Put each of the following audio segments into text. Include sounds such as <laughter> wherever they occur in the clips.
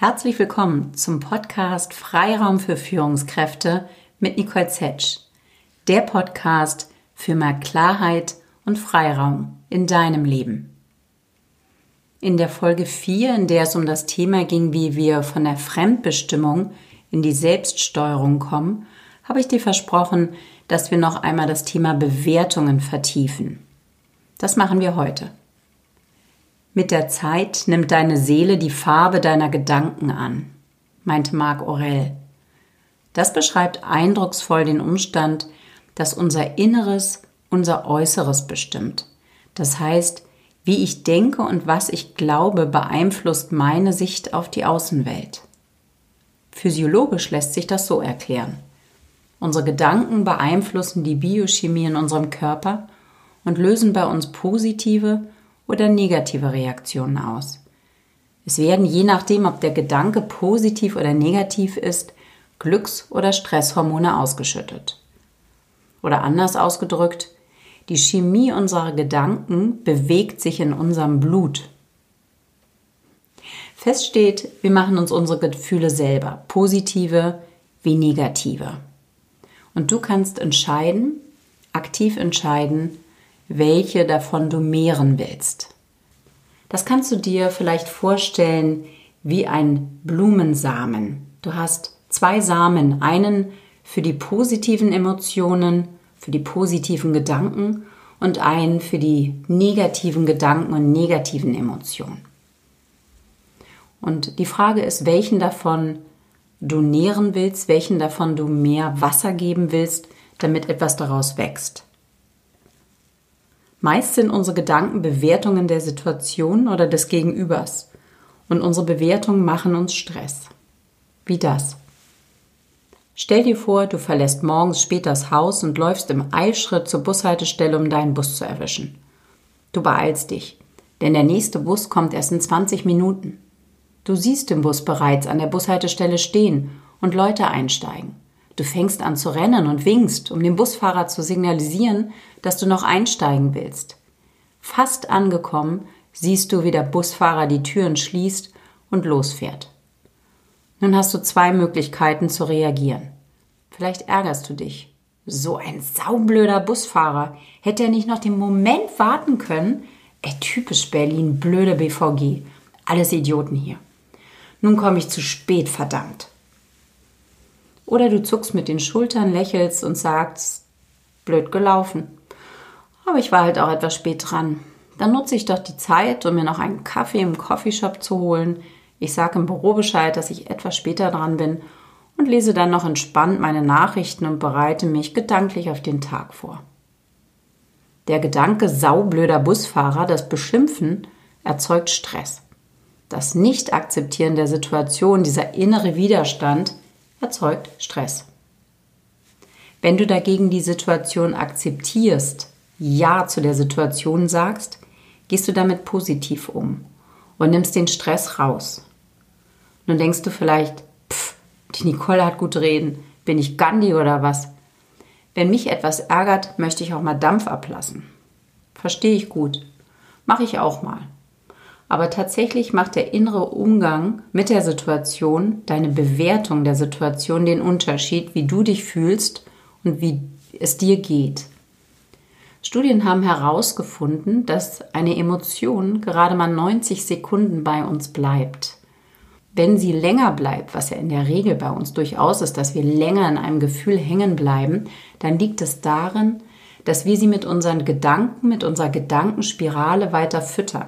Herzlich willkommen zum Podcast Freiraum für Führungskräfte mit Nicole Zetsch. Der Podcast für mehr Klarheit und Freiraum in deinem Leben. In der Folge 4, in der es um das Thema ging, wie wir von der Fremdbestimmung in die Selbststeuerung kommen, habe ich dir versprochen, dass wir noch einmal das Thema Bewertungen vertiefen. Das machen wir heute. Mit der Zeit nimmt deine Seele die Farbe deiner Gedanken an, meinte Marc Aurel. Das beschreibt eindrucksvoll den Umstand, dass unser Inneres unser Äußeres bestimmt. Das heißt, wie ich denke und was ich glaube, beeinflusst meine Sicht auf die Außenwelt. Physiologisch lässt sich das so erklären. Unsere Gedanken beeinflussen die Biochemie in unserem Körper und lösen bei uns positive oder negative Reaktionen aus. Es werden je nachdem, ob der Gedanke positiv oder negativ ist, Glücks- oder Stresshormone ausgeschüttet. Oder anders ausgedrückt, die Chemie unserer Gedanken bewegt sich in unserem Blut. Fest steht, wir machen uns unsere Gefühle selber, positive wie negative. Und du kannst entscheiden, aktiv entscheiden, welche davon du mehren willst. Das kannst du dir vielleicht vorstellen wie ein Blumensamen. Du hast zwei Samen, einen für die positiven Emotionen, für die positiven Gedanken und einen für die negativen Gedanken und negativen Emotionen. Und die Frage ist, welchen davon du nähren willst, welchen davon du mehr Wasser geben willst, damit etwas daraus wächst. Meist sind unsere Gedanken Bewertungen der Situation oder des Gegenübers und unsere Bewertungen machen uns Stress. Wie das? Stell dir vor, du verlässt morgens spät das Haus und läufst im Eilschritt zur Bushaltestelle, um deinen Bus zu erwischen. Du beeilst dich, denn der nächste Bus kommt erst in 20 Minuten. Du siehst den Bus bereits an der Bushaltestelle stehen und Leute einsteigen. Du fängst an zu rennen und winkst, um dem Busfahrer zu signalisieren, dass du noch einsteigen willst. Fast angekommen, siehst du, wie der Busfahrer die Türen schließt und losfährt. Nun hast du zwei Möglichkeiten zu reagieren. Vielleicht ärgerst du dich. So ein saublöder Busfahrer. Hätte er nicht noch den Moment warten können? Ey, typisch Berlin, blöde BVG. Alles Idioten hier. Nun komme ich zu spät, verdammt. Oder du zuckst mit den Schultern, lächelst und sagst, blöd gelaufen. Aber ich war halt auch etwas spät dran. Dann nutze ich doch die Zeit, um mir noch einen Kaffee im Coffeeshop zu holen. Ich sage im Büro Bescheid, dass ich etwas später dran bin und lese dann noch entspannt meine Nachrichten und bereite mich gedanklich auf den Tag vor. Der Gedanke saublöder Busfahrer, das Beschimpfen, erzeugt Stress. Das Nicht-Akzeptieren der Situation, dieser innere Widerstand, erzeugt Stress. Wenn du dagegen die Situation akzeptierst, Ja zu der Situation sagst, gehst du damit positiv um und nimmst den Stress raus. Nun denkst du vielleicht, pff, die Nicole hat gut reden, bin ich Gandhi oder was? Wenn mich etwas ärgert, möchte ich auch mal Dampf ablassen. Verstehe ich gut. Mache ich auch mal. Aber tatsächlich macht der innere Umgang mit der Situation, deine Bewertung der Situation den Unterschied, wie du dich fühlst und wie es dir geht. Studien haben herausgefunden, dass eine Emotion gerade mal 90 Sekunden bei uns bleibt. Wenn sie länger bleibt, was ja in der Regel bei uns durchaus ist, dass wir länger in einem Gefühl hängen bleiben, dann liegt es darin, dass wir sie mit unseren Gedanken, mit unserer Gedankenspirale weiter füttern.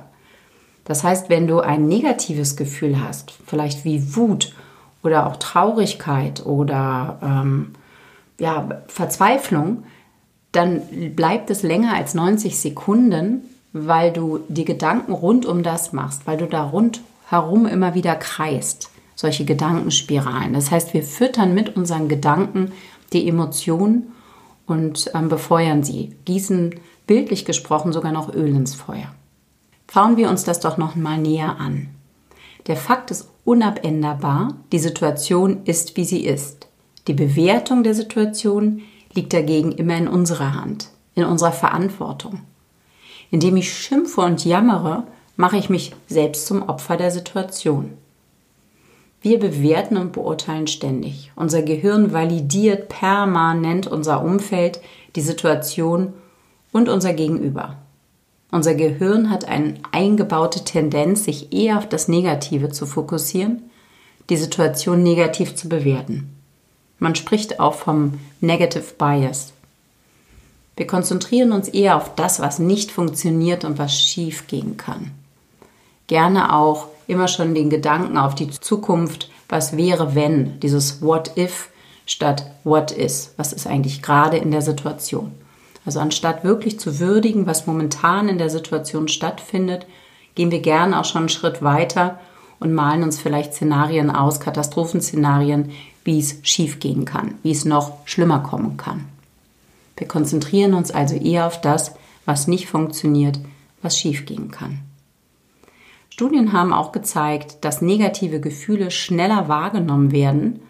Das heißt, wenn du ein negatives Gefühl hast, vielleicht wie Wut oder auch Traurigkeit oder ähm, ja, Verzweiflung, dann bleibt es länger als 90 Sekunden, weil du die Gedanken rund um das machst, weil du da rundherum immer wieder kreist, solche Gedankenspiralen. Das heißt, wir füttern mit unseren Gedanken die Emotionen und ähm, befeuern sie, gießen bildlich gesprochen sogar noch Öl ins Feuer. Schauen wir uns das doch noch mal näher an. Der Fakt ist unabänderbar, die Situation ist, wie sie ist. Die Bewertung der Situation liegt dagegen immer in unserer Hand, in unserer Verantwortung. Indem ich schimpfe und jammere, mache ich mich selbst zum Opfer der Situation. Wir bewerten und beurteilen ständig. Unser Gehirn validiert permanent unser Umfeld, die Situation und unser Gegenüber. Unser Gehirn hat eine eingebaute Tendenz, sich eher auf das Negative zu fokussieren, die Situation negativ zu bewerten. Man spricht auch vom Negative Bias. Wir konzentrieren uns eher auf das, was nicht funktioniert und was schief gehen kann. Gerne auch immer schon den Gedanken auf die Zukunft, was wäre, wenn, dieses What if statt What is, was ist eigentlich gerade in der Situation. Also anstatt wirklich zu würdigen, was momentan in der Situation stattfindet, gehen wir gerne auch schon einen Schritt weiter und malen uns vielleicht Szenarien aus, Katastrophenszenarien, wie es schiefgehen kann, wie es noch schlimmer kommen kann. Wir konzentrieren uns also eher auf das, was nicht funktioniert, was schiefgehen kann. Studien haben auch gezeigt, dass negative Gefühle schneller wahrgenommen werden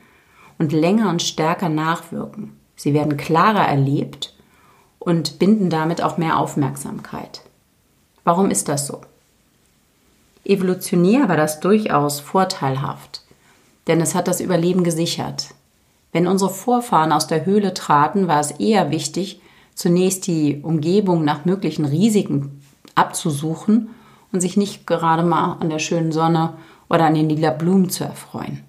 und länger und stärker nachwirken. Sie werden klarer erlebt und binden damit auch mehr Aufmerksamkeit. Warum ist das so? Evolutionär war das durchaus vorteilhaft, denn es hat das Überleben gesichert. Wenn unsere Vorfahren aus der Höhle traten, war es eher wichtig, zunächst die Umgebung nach möglichen Risiken abzusuchen und sich nicht gerade mal an der schönen Sonne oder an den lila Blumen zu erfreuen.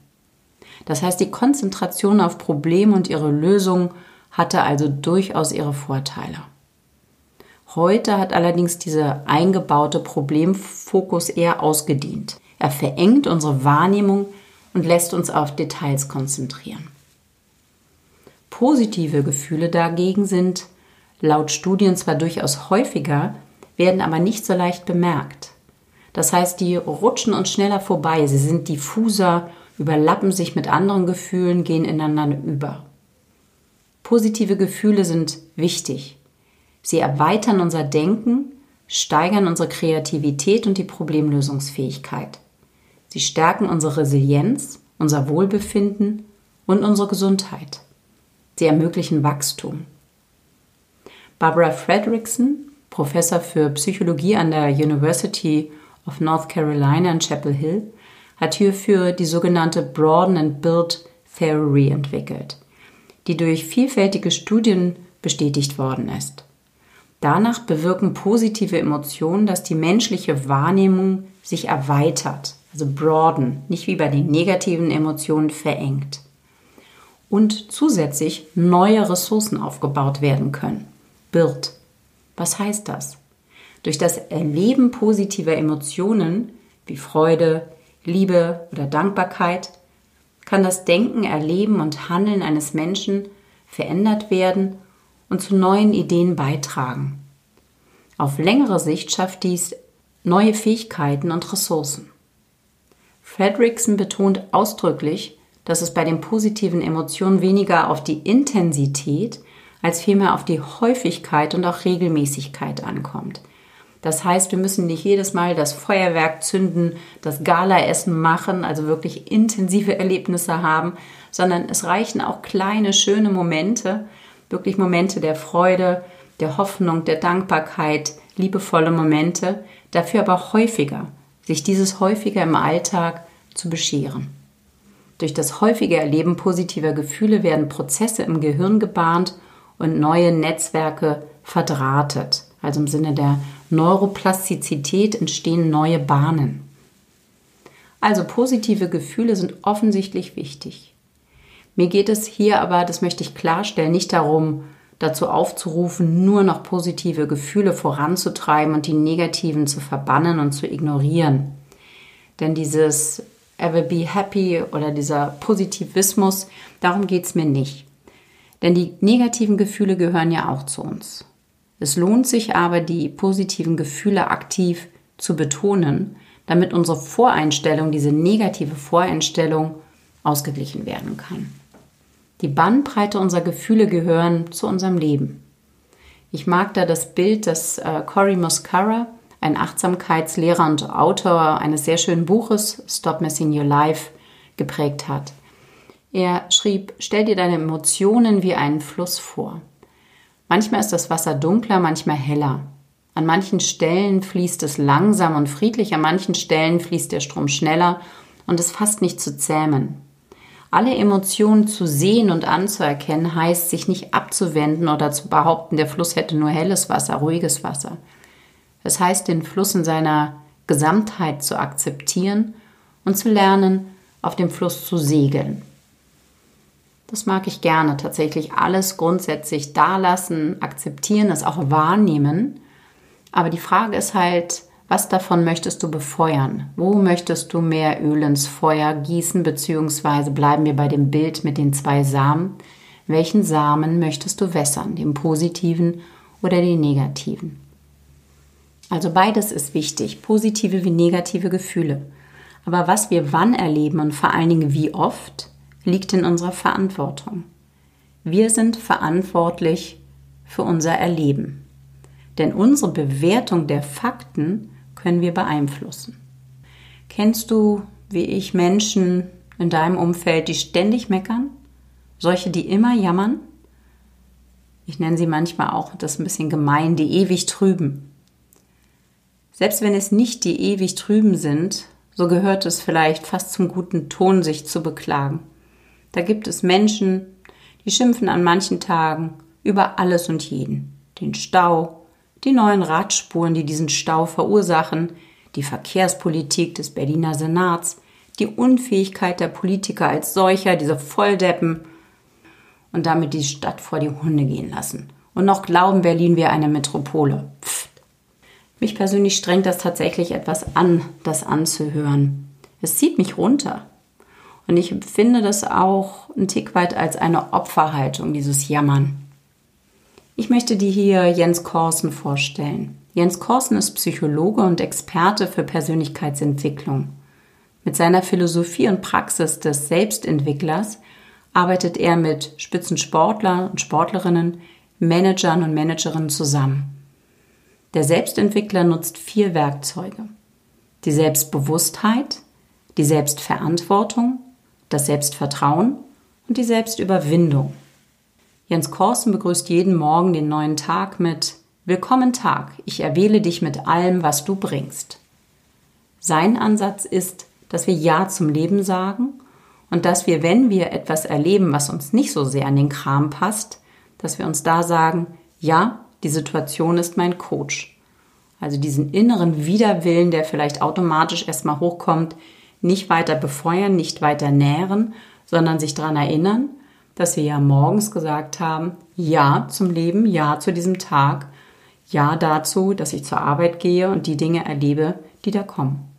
Das heißt, die Konzentration auf Probleme und ihre Lösung hatte also durchaus ihre Vorteile. Heute hat allerdings dieser eingebaute Problemfokus eher ausgedient. Er verengt unsere Wahrnehmung und lässt uns auf Details konzentrieren. Positive Gefühle dagegen sind laut Studien zwar durchaus häufiger, werden aber nicht so leicht bemerkt. Das heißt, die rutschen uns schneller vorbei, sie sind diffuser, überlappen sich mit anderen Gefühlen, gehen ineinander über. Positive Gefühle sind wichtig. Sie erweitern unser Denken, steigern unsere Kreativität und die Problemlösungsfähigkeit. Sie stärken unsere Resilienz, unser Wohlbefinden und unsere Gesundheit. Sie ermöglichen Wachstum. Barbara Fredrickson, Professor für Psychologie an der University of North Carolina in Chapel Hill, hat hierfür die sogenannte Broaden and Build Theory entwickelt, die durch vielfältige Studien bestätigt worden ist. Danach bewirken positive Emotionen, dass die menschliche Wahrnehmung sich erweitert, also broaden, nicht wie bei den negativen Emotionen verengt. Und zusätzlich neue Ressourcen aufgebaut werden können. Build. Was heißt das? Durch das Erleben positiver Emotionen wie Freude, Liebe oder Dankbarkeit kann das Denken, Erleben und Handeln eines Menschen verändert werden und zu neuen Ideen beitragen. Auf längere Sicht schafft dies neue Fähigkeiten und Ressourcen. Fredrickson betont ausdrücklich, dass es bei den positiven Emotionen weniger auf die Intensität als vielmehr auf die Häufigkeit und auch Regelmäßigkeit ankommt. Das heißt, wir müssen nicht jedes Mal das Feuerwerk zünden, das Galaessen machen, also wirklich intensive Erlebnisse haben, sondern es reichen auch kleine, schöne Momente, wirklich Momente der Freude, der Hoffnung, der Dankbarkeit, liebevolle Momente, dafür aber häufiger, sich dieses häufiger im Alltag zu bescheren. Durch das häufige Erleben positiver Gefühle werden Prozesse im Gehirn gebahnt und neue Netzwerke verdrahtet. Also im Sinne der Neuroplastizität entstehen neue Bahnen. Also positive Gefühle sind offensichtlich wichtig. Mir geht es hier aber, das möchte ich klarstellen, nicht darum, dazu aufzurufen, nur noch positive Gefühle voranzutreiben und die negativen zu verbannen und zu ignorieren. Denn dieses Ever Be Happy oder dieser Positivismus, darum geht es mir nicht. Denn die negativen Gefühle gehören ja auch zu uns. Es lohnt sich aber, die positiven Gefühle aktiv zu betonen, damit unsere Voreinstellung, diese negative Voreinstellung, ausgeglichen werden kann. Die Bandbreite unserer Gefühle gehören zu unserem Leben. Ich mag da das Bild, das äh, Cory Muscara, ein Achtsamkeitslehrer und Autor eines sehr schönen Buches Stop Messing Your Life, geprägt hat. Er schrieb, stell dir deine Emotionen wie einen Fluss vor. Manchmal ist das Wasser dunkler, manchmal heller. An manchen Stellen fließt es langsam und friedlich, an manchen Stellen fließt der Strom schneller und es fast nicht zu zähmen. Alle Emotionen zu sehen und anzuerkennen heißt, sich nicht abzuwenden oder zu behaupten, der Fluss hätte nur helles Wasser, ruhiges Wasser. Es heißt, den Fluss in seiner Gesamtheit zu akzeptieren und zu lernen, auf dem Fluss zu segeln. Das mag ich gerne, tatsächlich alles grundsätzlich dalassen, akzeptieren, es auch wahrnehmen. Aber die Frage ist halt, was davon möchtest du befeuern? Wo möchtest du mehr Öl ins Feuer gießen, beziehungsweise bleiben wir bei dem Bild mit den zwei Samen? Welchen Samen möchtest du wässern, den positiven oder den negativen? Also beides ist wichtig, positive wie negative Gefühle. Aber was wir wann erleben und vor allen Dingen wie oft, liegt in unserer Verantwortung. Wir sind verantwortlich für unser Erleben. Denn unsere Bewertung der Fakten können wir beeinflussen. Kennst du, wie ich, Menschen in deinem Umfeld, die ständig meckern? Solche, die immer jammern? Ich nenne sie manchmal auch, das ein bisschen gemein, die ewig trüben. Selbst wenn es nicht die ewig trüben sind, so gehört es vielleicht fast zum guten Ton, sich zu beklagen. Da gibt es Menschen, die schimpfen an manchen Tagen über alles und jeden. Den Stau, die neuen Radspuren, die diesen Stau verursachen, die Verkehrspolitik des Berliner Senats, die Unfähigkeit der Politiker als solcher, diese Volldeppen und damit die Stadt vor die Hunde gehen lassen. Und noch glauben, Berlin wäre eine Metropole. Pff, mich persönlich strengt das tatsächlich etwas an, das anzuhören. Es zieht mich runter. Und ich empfinde das auch ein Tick weit als eine Opferhaltung, dieses Jammern. Ich möchte dir hier Jens Korsen vorstellen. Jens Korsen ist Psychologe und Experte für Persönlichkeitsentwicklung. Mit seiner Philosophie und Praxis des Selbstentwicklers arbeitet er mit Spitzensportler und Sportlerinnen, Managern und Managerinnen zusammen. Der Selbstentwickler nutzt vier Werkzeuge. Die Selbstbewusstheit, die Selbstverantwortung, das Selbstvertrauen und die Selbstüberwindung. Jens Korsen begrüßt jeden Morgen den neuen Tag mit Willkommen Tag, ich erwähle dich mit allem, was du bringst. Sein Ansatz ist, dass wir Ja zum Leben sagen und dass wir, wenn wir etwas erleben, was uns nicht so sehr an den Kram passt, dass wir uns da sagen, ja, die Situation ist mein Coach. Also diesen inneren Widerwillen, der vielleicht automatisch erstmal hochkommt, nicht weiter befeuern, nicht weiter nähren, sondern sich daran erinnern, dass wir ja morgens gesagt haben, ja zum Leben, ja zu diesem Tag, ja dazu, dass ich zur Arbeit gehe und die Dinge erlebe, die da kommen.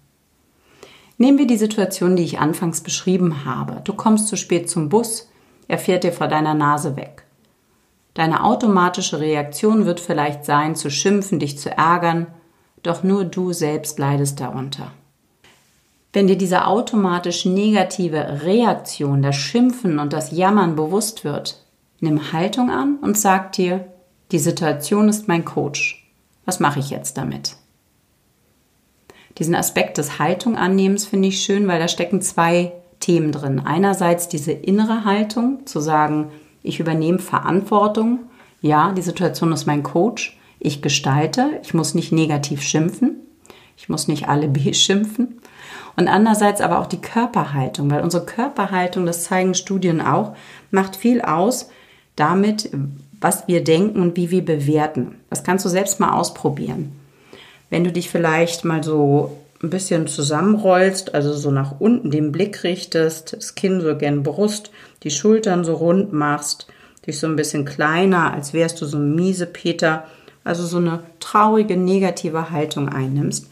Nehmen wir die Situation, die ich anfangs beschrieben habe. Du kommst zu spät zum Bus, er fährt dir vor deiner Nase weg. Deine automatische Reaktion wird vielleicht sein, zu schimpfen, dich zu ärgern, doch nur du selbst leidest darunter. Wenn dir diese automatisch negative Reaktion, das Schimpfen und das Jammern bewusst wird, nimm Haltung an und sag dir, die Situation ist mein Coach. Was mache ich jetzt damit? Diesen Aspekt des Haltung annehmens finde ich schön, weil da stecken zwei Themen drin. Einerseits diese innere Haltung, zu sagen, ich übernehme Verantwortung. Ja, die Situation ist mein Coach. Ich gestalte. Ich muss nicht negativ schimpfen. Ich muss nicht alle <laughs> beschimpfen. Und andererseits aber auch die Körperhaltung, weil unsere Körperhaltung, das zeigen Studien auch, macht viel aus damit, was wir denken und wie wir bewerten. Das kannst du selbst mal ausprobieren. Wenn du dich vielleicht mal so ein bisschen zusammenrollst, also so nach unten den Blick richtest, das Kinn so gern Brust, die Schultern so rund machst, dich so ein bisschen kleiner, als wärst du so ein miese Peter, also so eine traurige, negative Haltung einnimmst.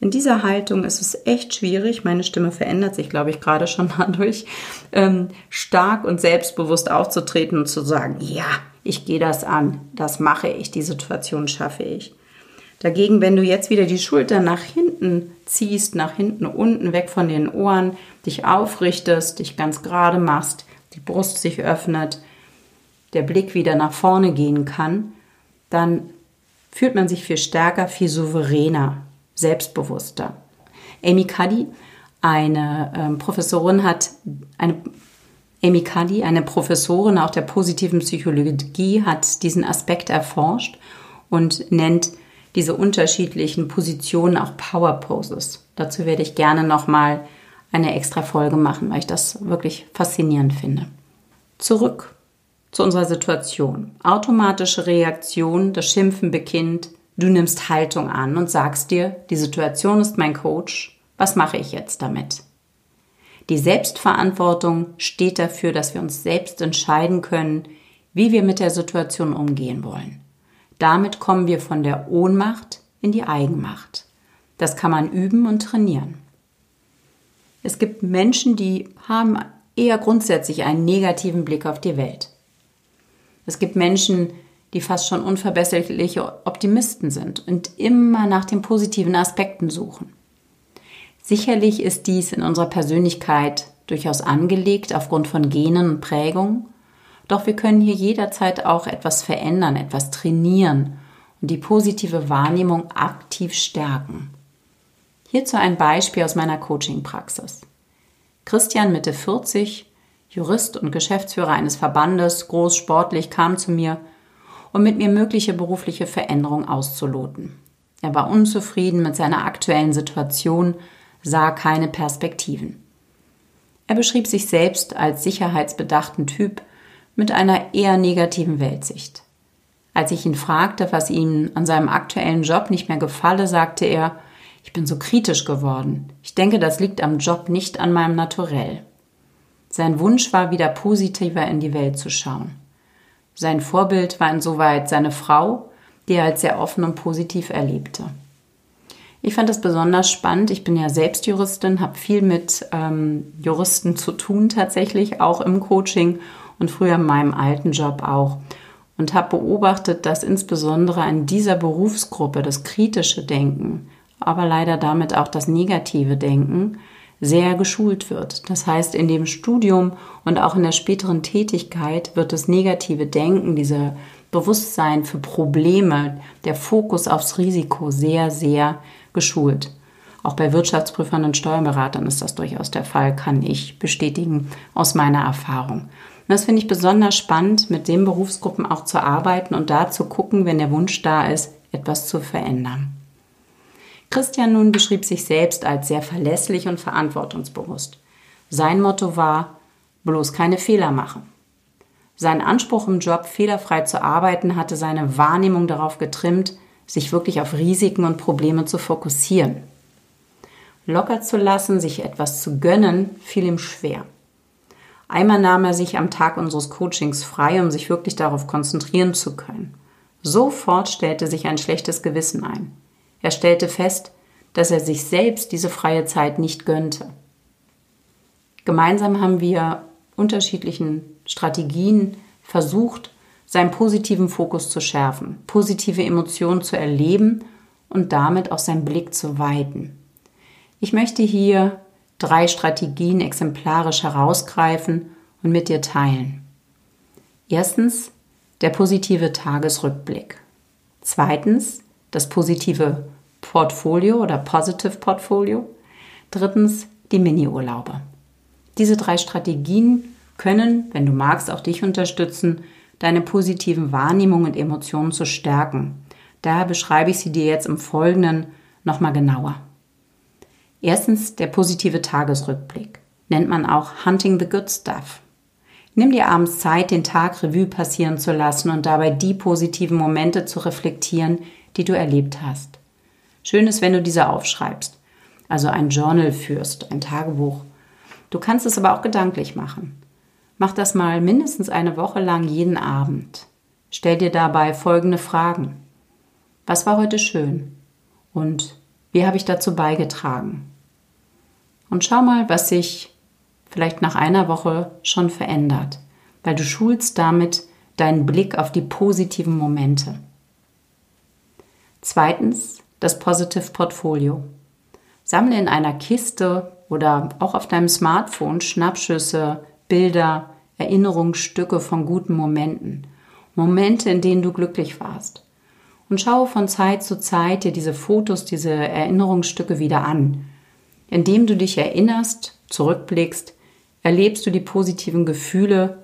In dieser Haltung ist es echt schwierig, meine Stimme verändert sich, glaube ich, gerade schon <laughs> dadurch, ähm, stark und selbstbewusst aufzutreten und zu sagen, ja, ich gehe das an, das mache ich, die Situation schaffe ich. Dagegen, wenn du jetzt wieder die Schultern nach hinten ziehst, nach hinten unten, weg von den Ohren, dich aufrichtest, dich ganz gerade machst, die Brust sich öffnet, der Blick wieder nach vorne gehen kann, dann fühlt man sich viel stärker, viel souveräner, selbstbewusster. Amy Cuddy, eine ähm, Professorin, hat eine Amy Cuddy, eine Professorin auch der positiven Psychologie, hat diesen Aspekt erforscht und nennt diese unterschiedlichen Positionen auch Power Poses. Dazu werde ich gerne nochmal eine extra Folge machen, weil ich das wirklich faszinierend finde. Zurück zu unserer Situation. Automatische Reaktion, das Schimpfen beginnt, du nimmst Haltung an und sagst dir, die Situation ist mein Coach, was mache ich jetzt damit? Die Selbstverantwortung steht dafür, dass wir uns selbst entscheiden können, wie wir mit der Situation umgehen wollen. Damit kommen wir von der Ohnmacht in die Eigenmacht. Das kann man üben und trainieren. Es gibt Menschen, die haben eher grundsätzlich einen negativen Blick auf die Welt. Es gibt Menschen, die fast schon unverbesserliche Optimisten sind und immer nach den positiven Aspekten suchen. Sicherlich ist dies in unserer Persönlichkeit durchaus angelegt aufgrund von Genen und Prägungen, doch wir können hier jederzeit auch etwas verändern, etwas trainieren und die positive Wahrnehmung aktiv stärken. Hierzu ein Beispiel aus meiner Coaching-Praxis. Christian, Mitte 40, Jurist und Geschäftsführer eines Verbandes, groß sportlich, kam zu mir, um mit mir mögliche berufliche Veränderungen auszuloten. Er war unzufrieden mit seiner aktuellen Situation, sah keine Perspektiven. Er beschrieb sich selbst als sicherheitsbedachten Typ mit einer eher negativen Weltsicht. Als ich ihn fragte, was ihm an seinem aktuellen Job nicht mehr gefalle, sagte er, ich bin so kritisch geworden. Ich denke, das liegt am Job, nicht an meinem Naturell. Sein Wunsch war, wieder positiver in die Welt zu schauen. Sein Vorbild war insoweit seine Frau, die er als sehr offen und positiv erlebte. Ich fand das besonders spannend. Ich bin ja selbst Juristin, habe viel mit ähm, Juristen zu tun tatsächlich, auch im Coaching und früher in meinem alten Job auch. Und habe beobachtet, dass insbesondere in dieser Berufsgruppe das kritische Denken aber leider damit auch das negative Denken sehr geschult wird. Das heißt, in dem Studium und auch in der späteren Tätigkeit wird das negative Denken, diese Bewusstsein für Probleme, der Fokus aufs Risiko sehr, sehr geschult. Auch bei Wirtschaftsprüfern und Steuerberatern ist das durchaus der Fall, kann ich bestätigen aus meiner Erfahrung. Und das finde ich besonders spannend, mit den Berufsgruppen auch zu arbeiten und da zu gucken, wenn der Wunsch da ist, etwas zu verändern. Christian nun beschrieb sich selbst als sehr verlässlich und verantwortungsbewusst. Sein Motto war, bloß keine Fehler machen. Sein Anspruch im Job, fehlerfrei zu arbeiten, hatte seine Wahrnehmung darauf getrimmt, sich wirklich auf Risiken und Probleme zu fokussieren. Locker zu lassen, sich etwas zu gönnen, fiel ihm schwer. Einmal nahm er sich am Tag unseres Coachings frei, um sich wirklich darauf konzentrieren zu können. Sofort stellte sich ein schlechtes Gewissen ein. Er stellte fest, dass er sich selbst diese freie Zeit nicht gönnte. Gemeinsam haben wir unterschiedlichen Strategien versucht, seinen positiven Fokus zu schärfen, positive Emotionen zu erleben und damit auch seinen Blick zu weiten. Ich möchte hier drei Strategien exemplarisch herausgreifen und mit dir teilen. Erstens der positive Tagesrückblick. Zweitens das positive Portfolio oder Positive Portfolio. Drittens die Mini-Urlaube. Diese drei Strategien können, wenn du magst, auch dich unterstützen, deine positiven Wahrnehmungen und Emotionen zu stärken. Daher beschreibe ich sie dir jetzt im Folgenden nochmal genauer. Erstens der positive Tagesrückblick. Nennt man auch Hunting the Good Stuff. Nimm dir abends Zeit, den Tag Revue passieren zu lassen und dabei die positiven Momente zu reflektieren, die du erlebt hast. Schön ist, wenn du diese aufschreibst, also ein Journal führst, ein Tagebuch. Du kannst es aber auch gedanklich machen. Mach das mal mindestens eine Woche lang jeden Abend. Stell dir dabei folgende Fragen. Was war heute schön? Und wie habe ich dazu beigetragen? Und schau mal, was sich vielleicht nach einer Woche schon verändert, weil du schulst damit deinen Blick auf die positiven Momente. Zweitens das Positive Portfolio. Sammle in einer Kiste oder auch auf deinem Smartphone Schnappschüsse, Bilder, Erinnerungsstücke von guten Momenten. Momente, in denen du glücklich warst. Und schaue von Zeit zu Zeit dir diese Fotos, diese Erinnerungsstücke wieder an. Indem du dich erinnerst, zurückblickst, erlebst du die positiven Gefühle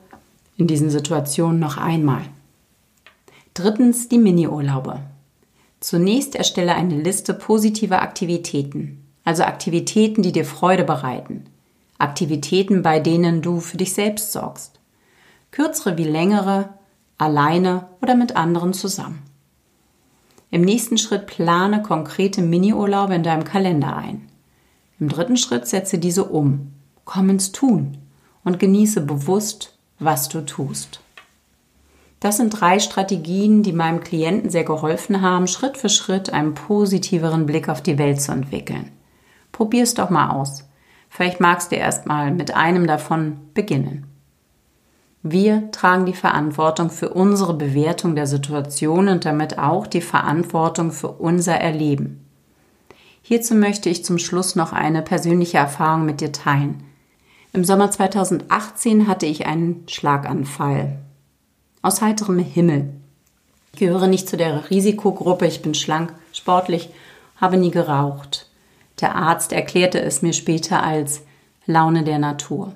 in diesen Situationen noch einmal. Drittens die Mini-Urlaube. Zunächst erstelle eine Liste positiver Aktivitäten, also Aktivitäten, die dir Freude bereiten. Aktivitäten, bei denen du für dich selbst sorgst. Kürzere wie längere, alleine oder mit anderen zusammen. Im nächsten Schritt plane konkrete Miniurlaube in deinem Kalender ein. Im dritten Schritt setze diese um. Komm ins Tun und genieße bewusst, was du tust. Das sind drei Strategien, die meinem Klienten sehr geholfen haben, Schritt für Schritt einen positiveren Blick auf die Welt zu entwickeln. Probier es doch mal aus. Vielleicht magst du erst mal mit einem davon beginnen. Wir tragen die Verantwortung für unsere Bewertung der Situation und damit auch die Verantwortung für unser Erleben. Hierzu möchte ich zum Schluss noch eine persönliche Erfahrung mit dir teilen. Im Sommer 2018 hatte ich einen Schlaganfall. Aus heiterem Himmel. Ich gehöre nicht zu der Risikogruppe, ich bin schlank, sportlich, habe nie geraucht. Der Arzt erklärte es mir später als Laune der Natur.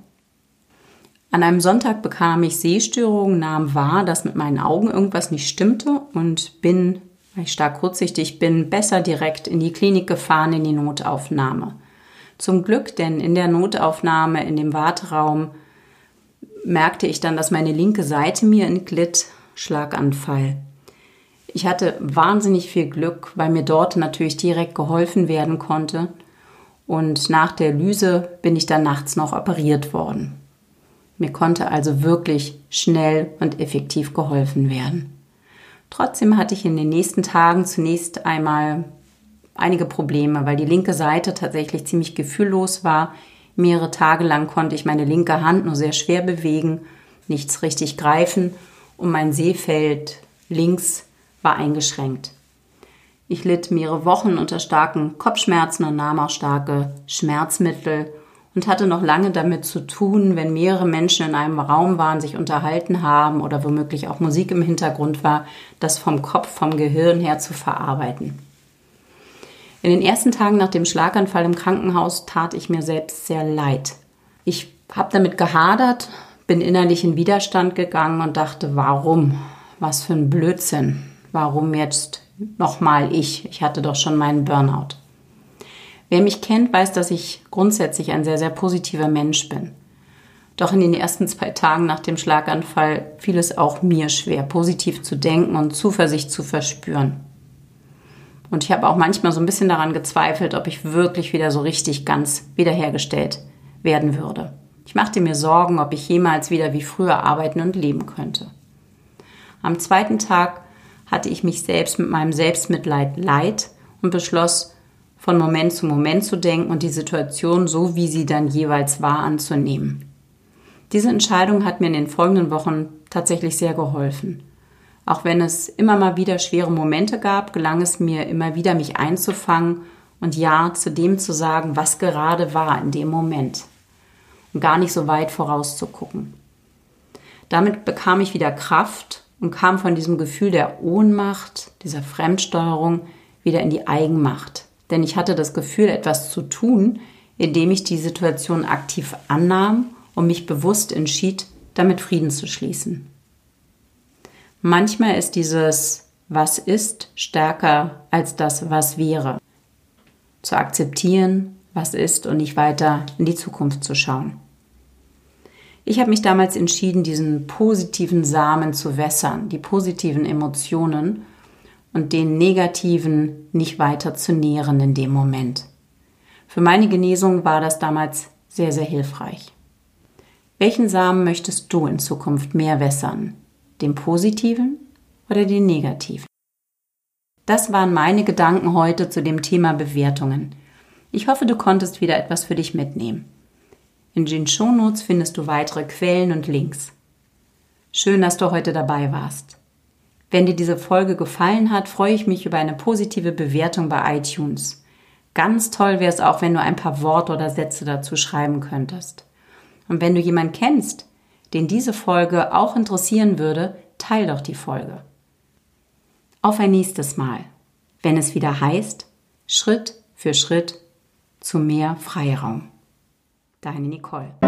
An einem Sonntag bekam ich Sehstörungen, nahm wahr, dass mit meinen Augen irgendwas nicht stimmte und bin, weil ich stark kurzsichtig bin, besser direkt in die Klinik gefahren, in die Notaufnahme. Zum Glück, denn in der Notaufnahme, in dem Warteraum, merkte ich dann, dass meine linke Seite mir entglitt, Schlaganfall. Ich hatte wahnsinnig viel Glück, weil mir dort natürlich direkt geholfen werden konnte. Und nach der Lyse bin ich dann nachts noch operiert worden. Mir konnte also wirklich schnell und effektiv geholfen werden. Trotzdem hatte ich in den nächsten Tagen zunächst einmal einige Probleme, weil die linke Seite tatsächlich ziemlich gefühllos war. Mehrere Tage lang konnte ich meine linke Hand nur sehr schwer bewegen, nichts richtig greifen und mein Sehfeld links war eingeschränkt. Ich litt mehrere Wochen unter starken Kopfschmerzen und nahm auch starke Schmerzmittel und hatte noch lange damit zu tun, wenn mehrere Menschen in einem Raum waren, sich unterhalten haben oder womöglich auch Musik im Hintergrund war, das vom Kopf, vom Gehirn her zu verarbeiten. In den ersten Tagen nach dem Schlaganfall im Krankenhaus tat ich mir selbst sehr leid. Ich habe damit gehadert, bin innerlich in Widerstand gegangen und dachte, warum? Was für ein Blödsinn. Warum jetzt nochmal ich? Ich hatte doch schon meinen Burnout. Wer mich kennt, weiß, dass ich grundsätzlich ein sehr, sehr positiver Mensch bin. Doch in den ersten zwei Tagen nach dem Schlaganfall fiel es auch mir schwer, positiv zu denken und Zuversicht zu verspüren. Und ich habe auch manchmal so ein bisschen daran gezweifelt, ob ich wirklich wieder so richtig ganz wiederhergestellt werden würde. Ich machte mir Sorgen, ob ich jemals wieder wie früher arbeiten und leben könnte. Am zweiten Tag hatte ich mich selbst mit meinem Selbstmitleid leid und beschloss, von Moment zu Moment zu denken und die Situation so, wie sie dann jeweils war, anzunehmen. Diese Entscheidung hat mir in den folgenden Wochen tatsächlich sehr geholfen. Auch wenn es immer mal wieder schwere Momente gab, gelang es mir immer wieder, mich einzufangen und Ja zu dem zu sagen, was gerade war in dem Moment. Und gar nicht so weit vorauszugucken. Damit bekam ich wieder Kraft und kam von diesem Gefühl der Ohnmacht, dieser Fremdsteuerung, wieder in die Eigenmacht denn ich hatte das Gefühl, etwas zu tun, indem ich die Situation aktiv annahm und mich bewusst entschied, damit Frieden zu schließen. Manchmal ist dieses Was ist stärker als das Was wäre. Zu akzeptieren, was ist und nicht weiter in die Zukunft zu schauen. Ich habe mich damals entschieden, diesen positiven Samen zu wässern, die positiven Emotionen und den negativen nicht weiter zu nähren in dem Moment. Für meine Genesung war das damals sehr, sehr hilfreich. Welchen Samen möchtest du in Zukunft mehr wässern? Den positiven oder den negativen? Das waren meine Gedanken heute zu dem Thema Bewertungen. Ich hoffe, du konntest wieder etwas für dich mitnehmen. In den Shownotes findest du weitere Quellen und Links. Schön, dass du heute dabei warst. Wenn dir diese Folge gefallen hat, freue ich mich über eine positive Bewertung bei iTunes. Ganz toll wäre es auch, wenn du ein paar Worte oder Sätze dazu schreiben könntest. Und wenn du jemanden kennst, den diese Folge auch interessieren würde, teil doch die Folge. Auf ein nächstes Mal, wenn es wieder heißt, Schritt für Schritt zu mehr Freiraum. Deine Nicole.